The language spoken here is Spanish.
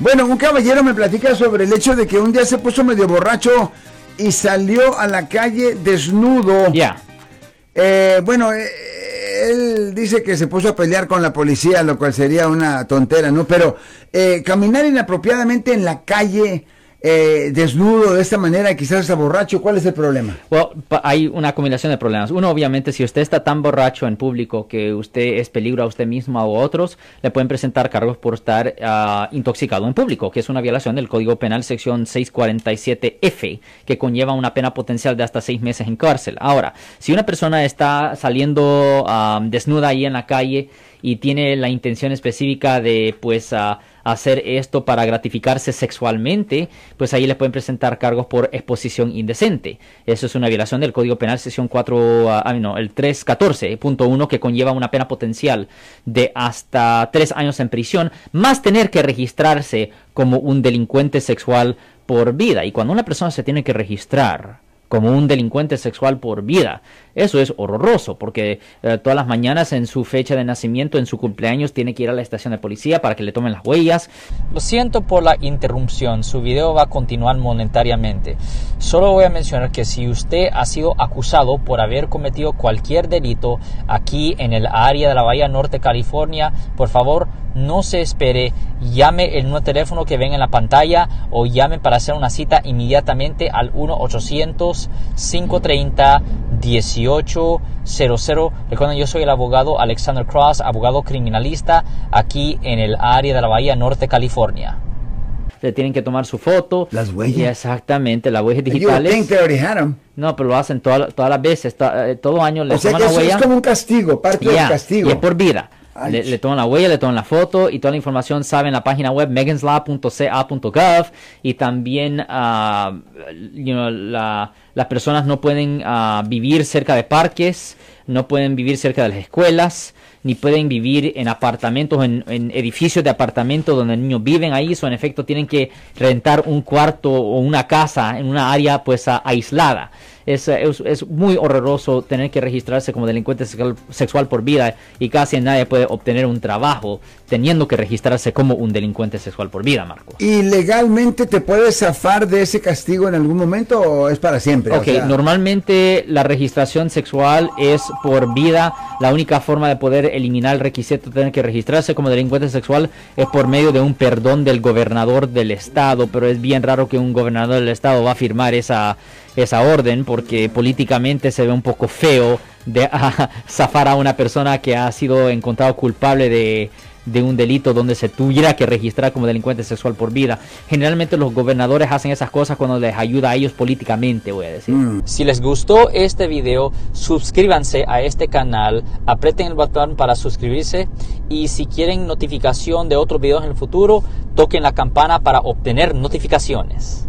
Bueno, un caballero me platica sobre el hecho de que un día se puso medio borracho y salió a la calle desnudo. Ya. Eh, bueno, eh, él dice que se puso a pelear con la policía, lo cual sería una tontera, ¿no? Pero eh, caminar inapropiadamente en la calle eh, desnudo de esta manera, quizás está borracho, ¿cuál es el problema? Pa- hay una combinación de problemas. Uno, obviamente, si usted está tan borracho en público que usted es peligro a usted mismo o a otros, le pueden presentar cargos por estar ah, intoxicado en público, que es una violación del Código Penal sección 647F, que conlleva una pena potencial de hasta seis meses en cárcel. Ahora, si una persona está saliendo ah, desnuda ahí en la calle y tiene la intención específica de, pues, ah, hacer esto para gratificarse sexualmente, pues ahí le pueden presentar cargos por exposición indecente. Eso es una violación del Código Penal sección 4, ah, ah, no, el 314.1 que conlleva una pena potencial de hasta tres años en prisión, más tener que registrarse como un delincuente sexual por vida. Y cuando una persona se tiene que registrar como un delincuente sexual por vida. Eso es horroroso porque eh, todas las mañanas en su fecha de nacimiento, en su cumpleaños, tiene que ir a la estación de policía para que le tomen las huellas. Lo siento por la interrupción, su video va a continuar monetariamente. Solo voy a mencionar que si usted ha sido acusado por haber cometido cualquier delito aquí en el área de la Bahía Norte, California, por favor no se espere, llame el nuevo teléfono que ven en la pantalla o llame para hacer una cita inmediatamente al 1-800-530-1800. Recuerden, yo soy el abogado Alexander Cross, abogado criminalista aquí en el área de la Bahía Norte, California. Le tienen que tomar su foto. Las huellas. Y exactamente, las huellas digitales. think they already had. No, pero lo hacen toda- todas las veces, to- eh, todo año le O sea toman que la eso huella. es como un castigo, parte Ya, del castigo. Y es por vida. Le, le toman la huella, le toman la foto y toda la información sabe en la página web meganslaw.ca.gov y también ah, you know, la- las personas no pueden ah, vivir cerca de parques, no pueden vivir cerca de las escuelas, ni pueden vivir en apartamentos, en, en edificios de apartamentos donde niños viven ahí, o en efecto tienen que rentar un cuarto o una casa en una área pues aislada. Es, es, es muy horroroso tener que registrarse como delincuente sexual, sexual por vida y casi nadie puede obtener un trabajo teniendo que registrarse como un delincuente sexual por vida, Marco. ¿Y legalmente te puedes zafar de ese castigo en algún momento o es para siempre? O Ok, sea, normalmente la registración sexual es por vida. La única forma de poder eliminar el requisito de tener que registrarse como delincuente sexual es por medio de un perdón del gobernador del estado, pero es bien raro que un gobernador del estado va a firmar esa, esa orden porque políticamente se ve un poco feo de ah, zafar a una persona que ha sido encontrado culpable de de un delito donde se tuviera que registrar como delincuente sexual por vida. Generalmente los gobernadores hacen esas cosas cuando les ayuda a ellos políticamente, voy a decir. mm. Si les gustó este video, suscríbanse a este canal, aprieten el botón para suscribirse y si quieren notificación de otros videos en el futuro, toquen la campana para obtener notificaciones.